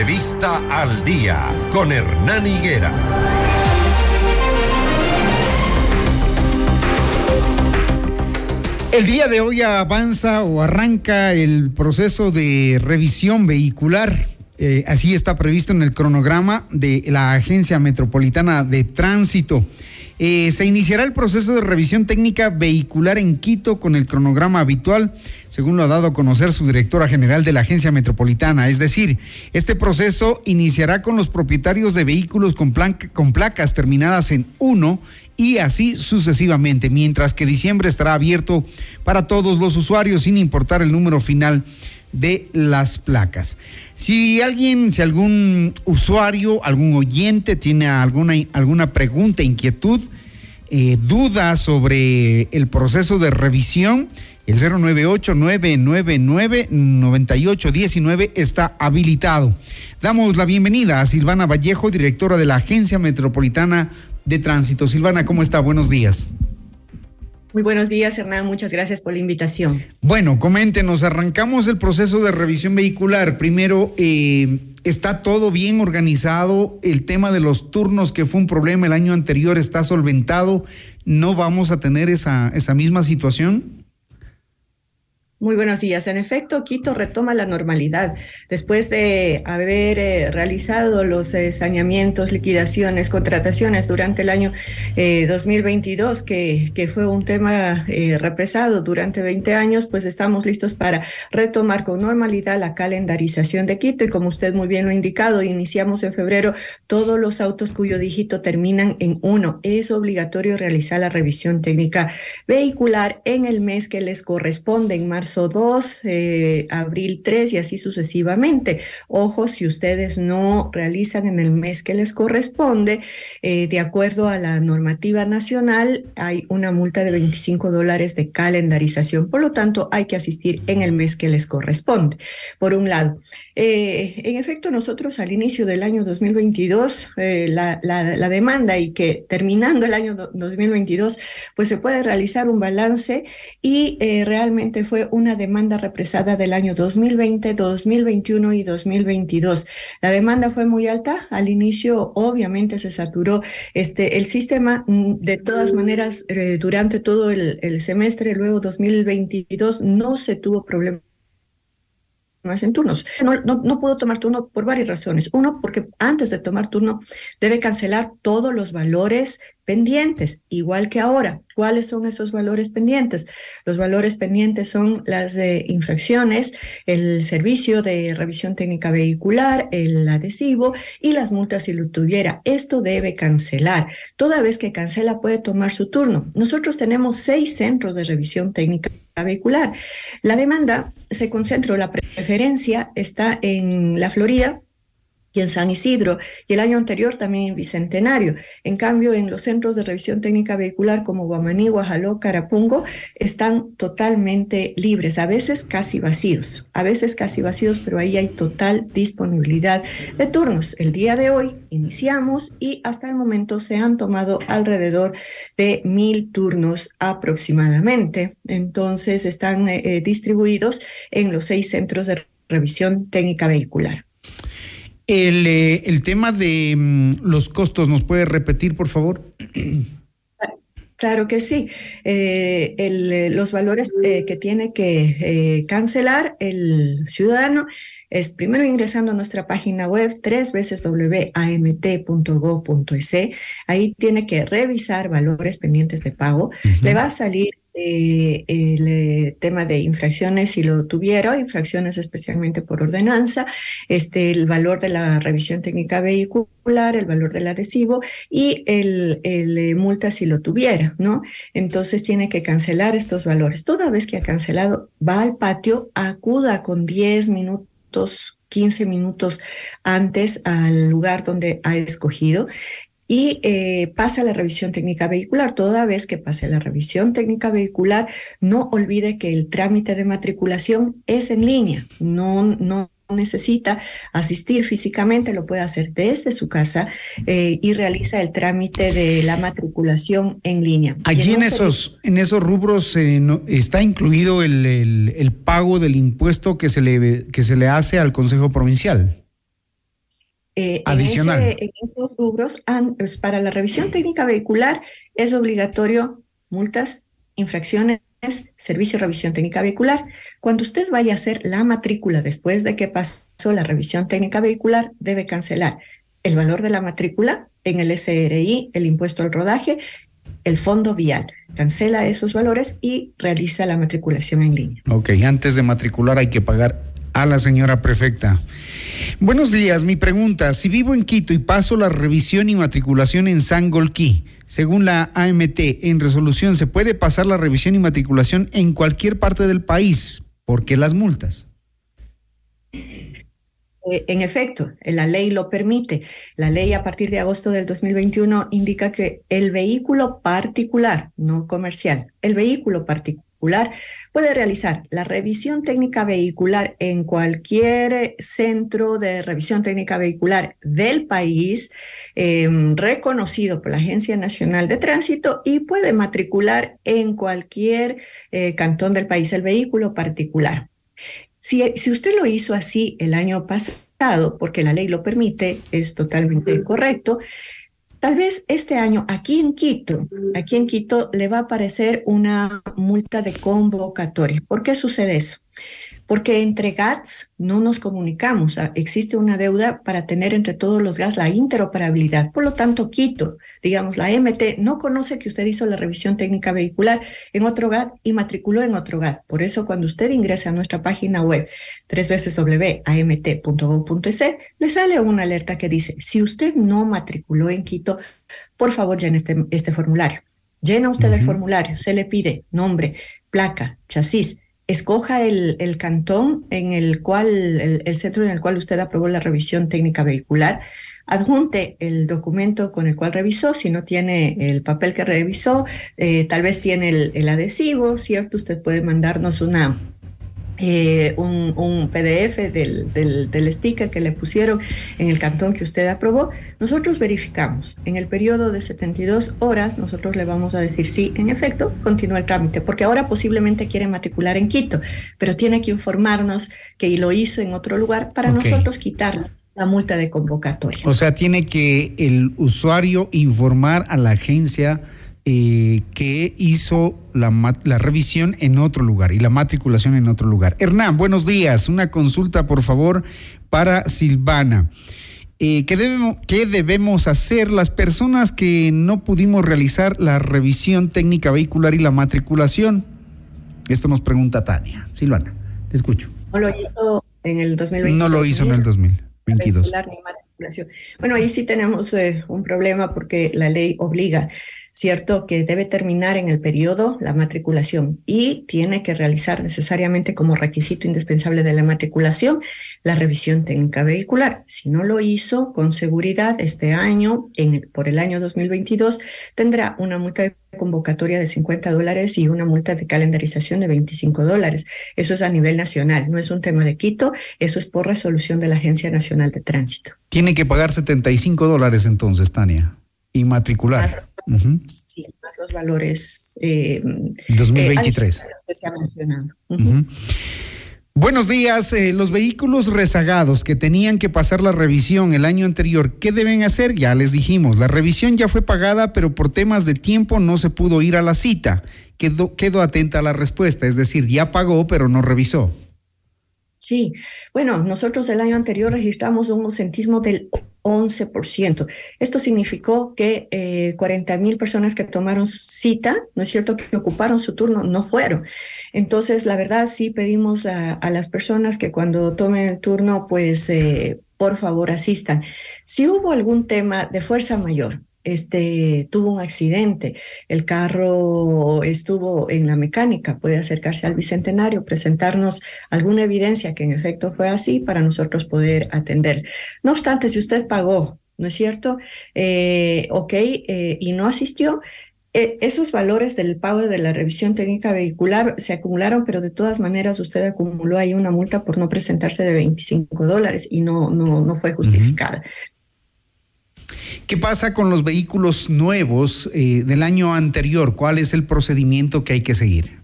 Entrevista al día con Hernán Higuera. El día de hoy avanza o arranca el proceso de revisión vehicular. Eh, así está previsto en el cronograma de la Agencia Metropolitana de Tránsito. Eh, se iniciará el proceso de revisión técnica vehicular en Quito con el cronograma habitual, según lo ha dado a conocer su directora general de la agencia metropolitana. Es decir, este proceso iniciará con los propietarios de vehículos con, con placas terminadas en 1 y así sucesivamente, mientras que diciembre estará abierto para todos los usuarios sin importar el número final de las placas. Si alguien, si algún usuario, algún oyente tiene alguna, alguna pregunta, inquietud, eh, duda sobre el proceso de revisión, el 098-999-9819 está habilitado. Damos la bienvenida a Silvana Vallejo, directora de la Agencia Metropolitana de Tránsito. Silvana, ¿cómo está? Buenos días. Muy buenos días, Hernán. Muchas gracias por la invitación. Bueno, coméntenos, arrancamos el proceso de revisión vehicular. Primero, eh, ¿está todo bien organizado? El tema de los turnos, que fue un problema el año anterior, está solventado. ¿No vamos a tener esa, esa misma situación? Muy buenos días. En efecto, Quito retoma la normalidad después de haber eh, realizado los eh, saneamientos, liquidaciones, contrataciones durante el año 2022, eh, que, que, fue un tema represado durante 20 años, pues estamos listos para retomar con normalidad la calendarización de Quito. Y como usted muy bien lo ha indicado, iniciamos en febrero todos los autos cuyo dígito terminan en uno. Es obligatorio realizar la revisión técnica vehicular en el mes que les corresponde, en marzo marzo 2, eh, abril 3 y así sucesivamente. Ojo, si ustedes no realizan en el mes que les corresponde, eh, de acuerdo a la normativa nacional, hay una multa de 25 dólares de calendarización. Por lo tanto, hay que asistir en el mes que les corresponde. Por un lado, eh, en efecto, nosotros al inicio del año 2022, la, la, la demanda y que terminando el año 2022, pues se puede realizar un balance y realmente fue un una demanda represada del año 2020, 2021 y 2022. La demanda fue muy alta. Al inicio, obviamente, se saturó este, el sistema. Mm, de todas maneras, eh, durante todo el, el semestre, luego 2022, no se tuvo problema más en turnos. No, no, no, puedo tomar turno por varias razones. Uno, porque antes de tomar turno debe cancelar todos los valores pendientes, igual que ahora. ¿Cuáles son esos valores pendientes? Los valores pendientes son las de infracciones, el servicio de revisión técnica vehicular, el adhesivo y las multas si lo tuviera. Esto debe cancelar. Toda vez que cancela puede tomar su turno. Nosotros tenemos seis centros de revisión técnica vehicular. La demanda se concentra, la preferencia está en la Florida, y en San Isidro, y el año anterior también en Bicentenario. En cambio, en los centros de revisión técnica vehicular como Guamaní, Guajaló, Carapungo, están totalmente libres, a veces casi vacíos, a veces casi vacíos, pero ahí hay total disponibilidad de turnos. El día de hoy iniciamos y hasta el momento se han tomado alrededor de mil turnos aproximadamente. Entonces, están eh, eh, distribuidos en los seis centros de revisión técnica vehicular. El, eh, el tema de mm, los costos, ¿nos puede repetir, por favor? Claro que sí. Eh, el, eh, los valores que tiene que cancelar el ciudadano es primero ingresando a nuestra página web tres veces www.amt.go.es. Ahí tiene que revisar valores pendientes de pago. Le va a salir eh, el eh, tema de infracciones si lo tuviera, infracciones especialmente por ordenanza, este, el valor de la revisión técnica vehicular, el valor del adhesivo y el, el eh, multa si lo tuviera, ¿no? Entonces tiene que cancelar estos valores. Toda vez que ha cancelado, va al patio, acuda con 10 minutos 15 minutos antes al lugar donde ha escogido y eh, pasa la revisión técnica vehicular. Toda vez que pase la revisión técnica vehicular, no olvide que el trámite de matriculación es en línea, no, no necesita asistir físicamente, lo puede hacer desde su casa eh, y realiza el trámite de la matriculación en línea. Allí en, esos, en esos rubros eh, está incluido el, el, el, pago del impuesto que se, le, que se le hace al Consejo Provincial. Eh, Adicional. En, ese, en, esos rubros, pues, para la revisión técnica vehicular es obligatorio multas, infracciones, servicio de revisión técnica vehicular. Cuando usted vaya a hacer la matrícula después de que pasó la revisión técnica vehicular, debe cancelar el valor de la matrícula en el SRI, el impuesto al rodaje, el fondo vial. Cancela esos valores y realiza la matriculación en línea. Ok, antes de matricular hay que pagar a la señora prefecta. Buenos días, mi pregunta, si vivo en Quito y paso la revisión y matriculación en Sangolquí, según la AMT, en resolución, ¿se puede pasar la revisión y matriculación en cualquier parte del país? ¿Por qué las multas? Eh, en efecto, la ley lo permite. La ley a partir de agosto del 2021 indica que el vehículo particular, no comercial, el vehículo particular puede realizar la revisión técnica vehicular en cualquier centro de revisión técnica vehicular del país em, reconocido por la Agencia Nacional de Tránsito y puede matricular en cualquier eh, cantón del país el vehículo particular. Si, si usted lo hizo así el año pasado, porque la ley lo permite, es totalmente correcto. Tal vez este año aquí en Quito, aquí en Quito le va a aparecer una multa de convocatoria. ¿Por qué sucede eso? Porque entre GATS no nos comunicamos. existe una deuda para tener entre todos los GATS la interoperabilidad. Por lo tanto, Quito, digamos, la MT no conoce que usted hizo la revisión técnica vehicular en otro GAT y matriculó en otro GAT. Por eso, cuando usted ingresa a nuestra página web, tres veces le sale una alerta que dice, si usted no matriculó en Quito, por favor llene este, este formulario. Llena usted el formulario, se le pide nombre, placa, chasis, escoja el, el, cantón en el cual, el, centro en el cual usted aprobó la revisión técnica vehicular, adjunte el documento con el cual revisó, si no tiene el papel que revisó, eh, tal vez tiene el, el adhesivo, ¿cierto? Usted puede mandarnos una, eh, un, PDF del, del, sticker que le pusieron en el cantón que usted aprobó, nosotros verificamos. En el periodo de 72 horas, nosotros le vamos a decir sí, en efecto, continúa el trámite, porque ahora posiblemente quiere matricular en Quito, pero tiene que informarnos que lo hizo en otro lugar para nosotros quitarle la multa de convocatoria. O sea, tiene que el usuario informar a la agencia eh, que hizo la, la, revisión en otro lugar y la matriculación en otro lugar. Hernán, buenos días. Una consulta, por favor, para Silvana. Eh, ¿qué, debemos, ¿Qué debemos hacer las personas que no pudimos realizar la revisión técnica vehicular y la matriculación? Esto nos pregunta Tania. Silvana, te escucho. No lo hizo en el 2020. No lo hizo en el 2022. Bueno, ahí sí tenemos eh, un problema porque la ley obliga ¿cierto? Que debe terminar en el periodo la matriculación y tiene que realizar necesariamente como requisito indispensable de la matriculación la revisión técnica vehicular. Si no lo hizo, con seguridad este año, en por el año 2022, tendrá una multa de convocatoria de 50 dólares y una multa de calendarización de 25 dólares. Eso es a nivel nacional, no es un tema de Quito, eso es por resolución de la Agencia Nacional de Tránsito. Tiene que pagar 75 dólares entonces, Tania, y matricular. Sí, más los valores. Eh, 2023. Eh, que se ha mencionado. Buenos días. Eh, los vehículos rezagados que tenían que pasar la revisión el año anterior, ¿qué deben hacer? Ya les dijimos, la revisión ya fue pagada, pero por temas de tiempo no se pudo ir a la cita. Quedó, quedó atenta a la respuesta, es decir, ya pagó, pero no revisó. Sí, bueno, nosotros el año anterior registramos un ausentismo del 11%. Esto significó que eh, 40 mil personas que tomaron cita, ¿no es cierto?, que ocuparon su turno, no fueron. Entonces, la verdad, sí pedimos a, las personas que cuando tomen el turno, pues, eh, por favor, asistan. Si hubo algún tema de fuerza mayor, este, tuvo un accidente, el carro estuvo en la mecánica, puede acercarse al Bicentenario, presentarnos alguna evidencia que en efecto fue así para nosotros poder atender. No obstante, si usted pagó, ¿no es cierto? Eh, ok, eh, y no asistió, eh, esos valores del pago de la revisión técnica vehicular se acumularon, pero de todas maneras usted acumuló ahí una multa por no presentarse de 25 dólares y no, no, no fue justificada. ¿Qué pasa con los vehículos nuevos eh, del año anterior? ¿Cuál es el procedimiento que hay que seguir?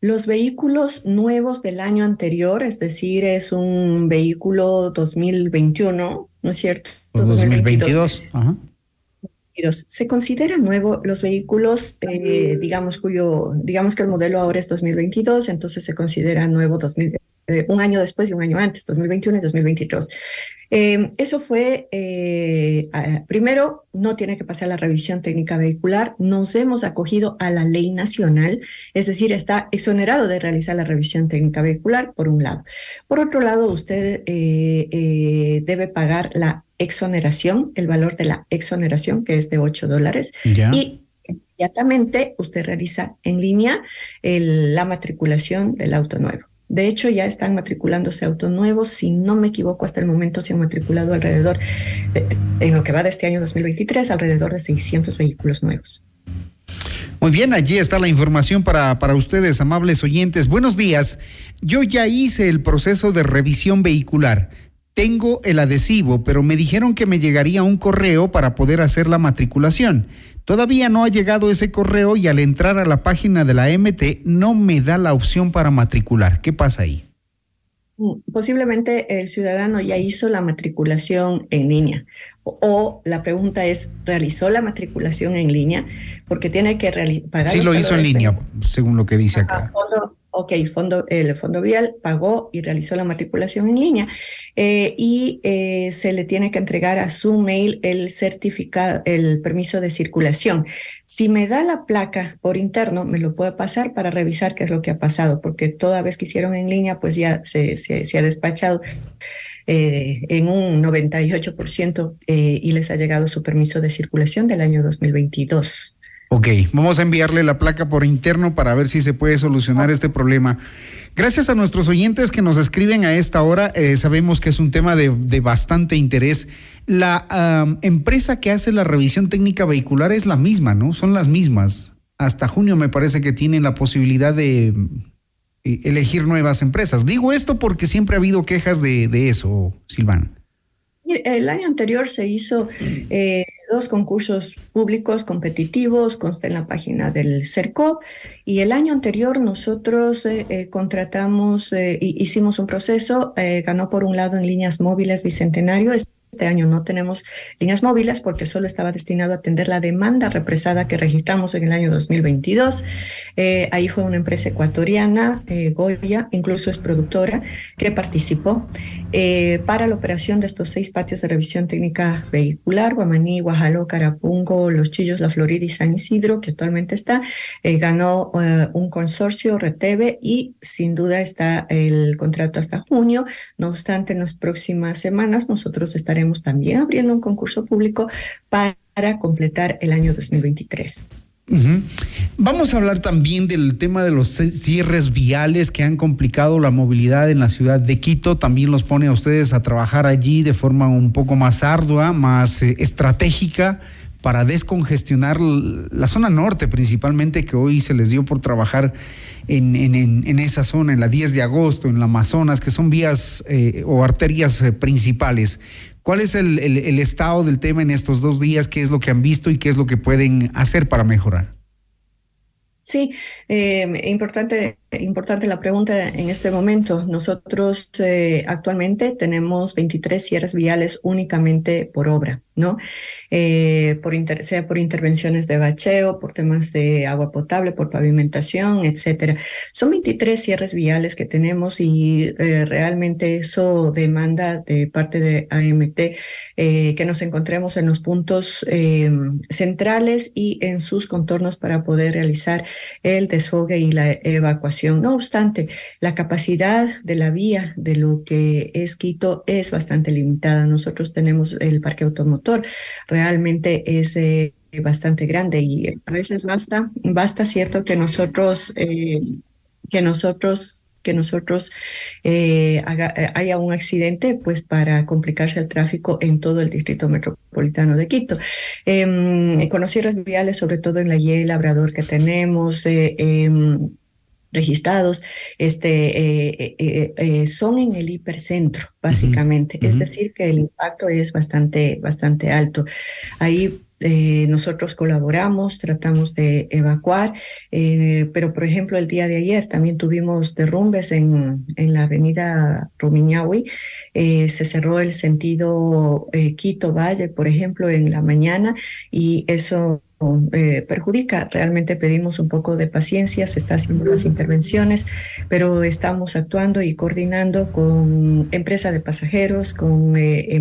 Los vehículos nuevos del año anterior, es decir, es un vehículo 2021, ¿no es cierto? 2022. Ajá. Se considera nuevo los vehículos, eh, digamos, cuyo, digamos que el modelo ahora es 2022, entonces se considera nuevo 2000, eh, un año después y un año antes, 2021 y 2022. Eh, eso fue, eh, primero, no tiene que pasar la revisión técnica vehicular, nos hemos acogido a la ley nacional, es decir, está exonerado de realizar la revisión técnica vehicular, por un lado. Por otro lado, usted debe pagar la exoneración, el valor de la exoneración, que es de 8 dólares, y inmediatamente usted realiza en línea la matriculación del auto nuevo. De hecho, ya están matriculándose autos nuevos. Si no me equivoco, hasta el momento se han matriculado alrededor, en lo que va de este año 2023, alrededor de 600 vehículos nuevos. Muy bien, allí está la información para, para ustedes, amables oyentes. Buenos días. Yo ya hice el proceso de revisión vehicular. Tengo el adhesivo, pero me dijeron que me llegaría un correo para poder hacer la matriculación. Todavía no ha llegado ese correo y al entrar a la página de la MT no me da la opción para matricular. ¿Qué pasa ahí? Mm, posiblemente el ciudadano ya hizo la matriculación en línea. O, la pregunta es, ¿realizó la matriculación en línea? Porque tiene que pagar. Sí, lo hizo en línea, según lo que dice acá. Ok, fondo, el Fondo Vial pagó y realizó la matriculación en línea eh, y eh, se le tiene que entregar a su mail el certificado, el permiso de circulación. Si me da la placa por interno, me lo puede pasar para revisar qué es lo que ha pasado, porque toda vez que hicieron en línea, pues ya se, ha despachado. Eh, en un 98% y les ha llegado su permiso de circulación del año 2022. Ok, vamos a enviarle la placa por interno para ver si se puede solucionar este problema. Gracias a nuestros oyentes que nos escriben a esta hora, eh, sabemos que es un tema de, bastante interés. La empresa que hace la revisión técnica vehicular es la misma, ¿no? Son las mismas. Hasta junio me parece que tienen la posibilidad de eh, elegir nuevas empresas. Digo esto porque siempre ha habido quejas de, de eso, Silvana. El año anterior se hizo eh, dos concursos públicos competitivos, consta en la página del CERCO, y el año anterior nosotros eh, eh, contratamos, hicimos un proceso, ganó por un lado en líneas móviles Bicentenario, este año no tenemos líneas móviles porque solo estaba destinado a atender la demanda represada que registramos en el año 2022. Eh, ahí fue una empresa ecuatoriana, eh, Goya, incluso es productora, que participó eh, para la operación de estos seis patios de revisión técnica vehicular, Guamaní, Guajalo, Carapungo, Los Chillos, La Florida y San Isidro, que actualmente está. ganó un consorcio, Reteve, y sin duda está el contrato hasta junio. No obstante, en las próximas semanas nosotros estaremos también abriendo un concurso público para completar el año 2023. Vamos a hablar también del tema de los cierres viales que han complicado la movilidad en la ciudad de Quito. También los pone a ustedes a trabajar allí de forma un poco más ardua, más eh, estratégica para descongestionar la zona norte principalmente, que hoy se les dio por trabajar en, en, esa zona, en la 10 de agosto, en la Amazonas, que son vías eh, o arterias eh, principales. ¿Cuál es el, el, estado del tema en estos dos días? ¿Qué es lo que han visto y qué es lo que pueden hacer para mejorar? Sí, eh, importante, importante la pregunta en este momento. Nosotros eh, actualmente tenemos 23 cierres viales únicamente por obra, ¿no? Eh, por sea por intervenciones de bacheo, por temas de agua potable, por pavimentación, etcétera. Son 23 cierres viales que tenemos y realmente eso demanda de parte de AMT que nos encontremos en los puntos centrales y en sus contornos para poder realizar el desfogue y la evacuación. No obstante, la capacidad de la vía de lo que es Quito es bastante limitada. Nosotros tenemos el parque automotor, realmente es... Eh, bastante grande y a veces basta, basta cierto que nosotros, eh, que nosotros que nosotros eh, haya un accidente, pues para complicarse el tráfico en todo el distrito metropolitano de Quito. Eh, conocí viales, sobre todo en la Y, Labrador que tenemos. Em, registrados este, son en el hipercentro, básicamente. Es decir, que el impacto es bastante, bastante alto. Ahí eh, nosotros colaboramos, tratamos de evacuar, eh, pero por ejemplo el día de ayer también tuvimos derrumbes en, en la avenida Rumiñahui, se cerró el sentido Quito Valle, por ejemplo, en la mañana y eso eh, perjudica. Realmente pedimos un poco de paciencia, se está haciendo las intervenciones, pero estamos actuando y coordinando con empresa de pasajeros, con eh,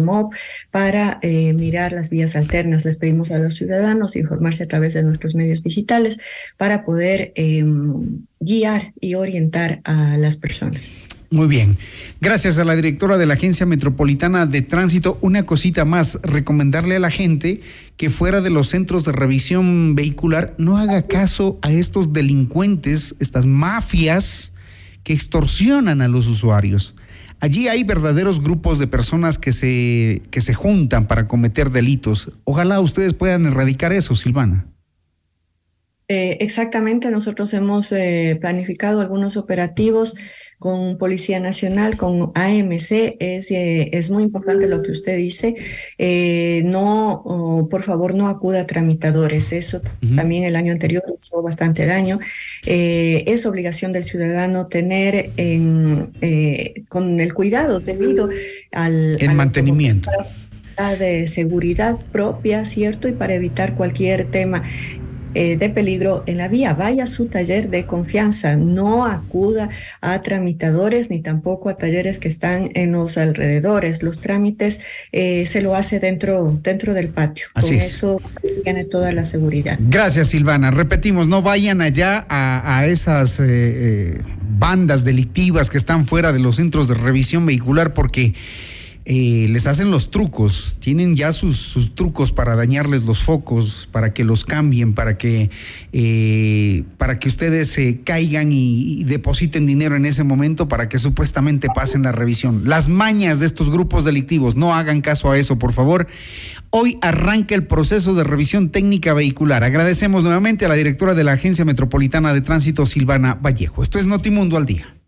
para eh, mirar las vías alternas. Les pedimos a los ciudadanos informarse a través de nuestros medios digitales para poder em, guiar y orientar a las personas. Muy bien. Gracias a la directora de la Agencia Metropolitana de Tránsito. Una cosita más, recomendarle a la gente que fuera de los centros de revisión vehicular no haga caso a estos delincuentes, estas mafias que extorsionan a los usuarios. Allí hay verdaderos grupos de personas que se, que se juntan para cometer delitos. Ojalá ustedes puedan erradicar eso, Silvana. Eh, exactamente, nosotros hemos eh, planificado algunos operativos con Policía Nacional, con AMC, es, eh, es muy importante lo que usted dice. Eh, no, por favor, no acuda a tramitadores. Eso también el año anterior hizo bastante daño. Eh, es obligación del ciudadano tener en, con el cuidado debido al... El mantenimiento de seguridad propia, ¿cierto? Y para evitar cualquier tema eh, de peligro en la vía. Vaya a su taller de confianza, no acuda a tramitadores ni tampoco a talleres que están en los alrededores. Los trámites eh, se lo hace dentro, dentro del patio. Con eso tiene toda la seguridad. Gracias, Silvana. Repetimos, no vayan allá a, esas eh, bandas delictivas que están fuera de los centros de revisión vehicular porque eh, les hacen los trucos, tienen ya sus, trucos para dañarles los focos, para que los cambien, para que, eh, para que ustedes se caigan y, depositen dinero en ese momento para que supuestamente pasen la revisión. Las mañas de estos grupos delictivos, no hagan caso a eso, por favor. Hoy arranca el proceso de revisión técnica vehicular. Agradecemos nuevamente a la directora de la Agencia Metropolitana de Tránsito, Silvana Vallejo. Esto es Notimundo al Día.